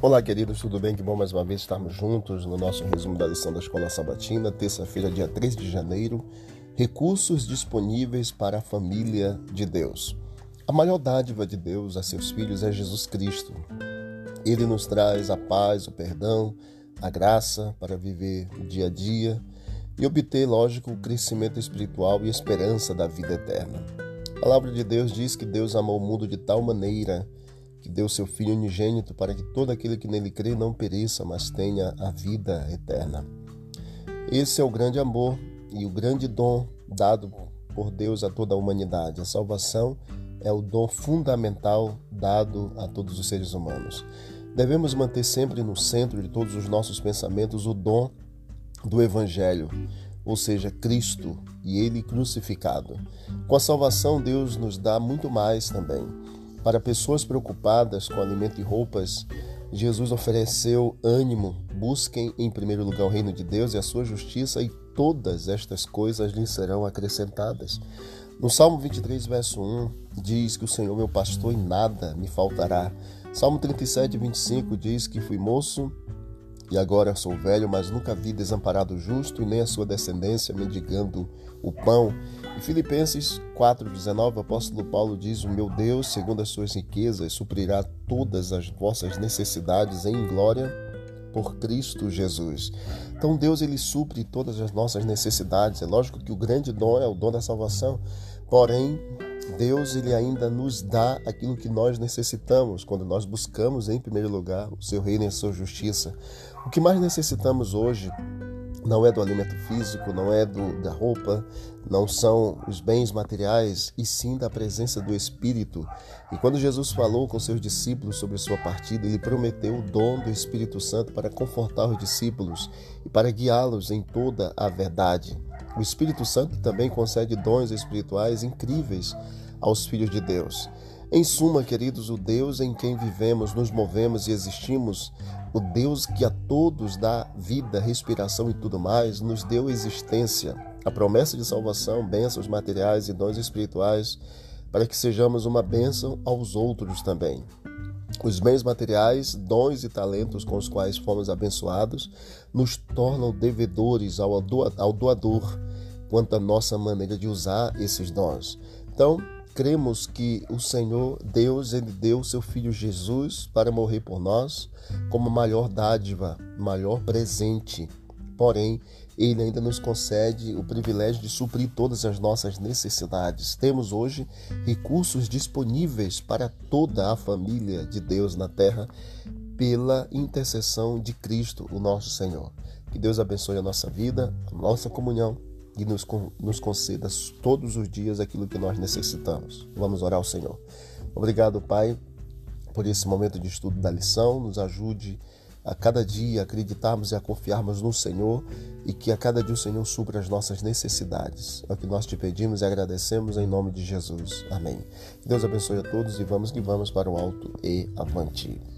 Olá, queridos, tudo bem? Que bom mais uma vez estarmos juntos no nosso resumo da lição da Escola Sabatina, terça-feira, dia 3 de janeiro. Recursos disponíveis para a família de Deus. A maior dádiva de Deus a seus filhos é Jesus Cristo. Ele nos traz a paz, o perdão, a graça para viver o dia a dia e obter, lógico, o crescimento espiritual e esperança da vida eterna. A palavra de Deus diz que Deus amou o mundo de tal maneira que deu seu Filho unigênito para que todo aquele que nele crê não pereça, mas tenha a vida eterna. Esse é o grande amor e o grande dom dado por Deus a toda a humanidade. A salvação é o dom fundamental dado a todos os seres humanos. Devemos manter sempre no centro de todos os nossos pensamentos o dom do Evangelho, ou seja, Cristo e Ele crucificado. Com a salvação, Deus nos dá muito mais também. Para pessoas preocupadas com alimento e roupas, Jesus ofereceu ânimo. Busquem em primeiro lugar o reino de Deus e a sua justiça, e todas estas coisas lhes serão acrescentadas. No Salmo 23, verso 1, diz que o Senhor meu pastor e nada me faltará. Salmo 37, 25 diz que fui moço e agora sou velho, mas nunca vi desamparado justo e nem a sua descendência mendigando o pão. Em Filipenses 4,19, o apóstolo Paulo diz: O meu Deus, segundo as suas riquezas, suprirá todas as vossas necessidades em glória por Cristo Jesus. Então Deus ele supre todas as nossas necessidades. É lógico que o grande dom é o dom da salvação, porém Deus ele ainda nos dá aquilo que nós necessitamos quando nós buscamos em primeiro lugar o seu reino e a sua justiça. O que mais necessitamos hoje não é do alimento físico, não é do, da roupa, não são os bens materiais, e sim da presença do Espírito. E quando Jesus falou com seus discípulos sobre sua partida, ele prometeu o dom do Espírito Santo para confortar os discípulos e para guiá-los em toda a verdade. O Espírito Santo também concede dons espirituais incríveis aos filhos de Deus. Em suma, queridos, o Deus em quem vivemos, nos movemos e existimos, o Deus que a todos dá vida, respiração e tudo mais, nos deu existência, a promessa de salvação, bênçãos materiais e dons espirituais, para que sejamos uma bênção aos outros também. Os bens materiais, dons e talentos com os quais fomos abençoados nos tornam devedores ao doador quanto à nossa maneira de usar esses dons. Então, cremos que o Senhor Deus ele deu seu filho Jesus para morrer por nós como maior dádiva, maior presente. Porém, ele ainda nos concede o privilégio de suprir todas as nossas necessidades. Temos hoje recursos disponíveis para toda a família de Deus na terra pela intercessão de Cristo, o nosso Senhor. Que Deus abençoe a nossa vida, a nossa comunhão e nos, nos conceda todos os dias aquilo que nós necessitamos. Vamos orar ao Senhor. Obrigado, Pai, por esse momento de estudo da lição. Nos ajude a cada dia acreditarmos e a confiarmos no Senhor e que a cada dia o Senhor supra as nossas necessidades. É o que nós te pedimos e agradecemos em nome de Jesus. Amém. Deus abençoe a todos e vamos que vamos para o alto e avante.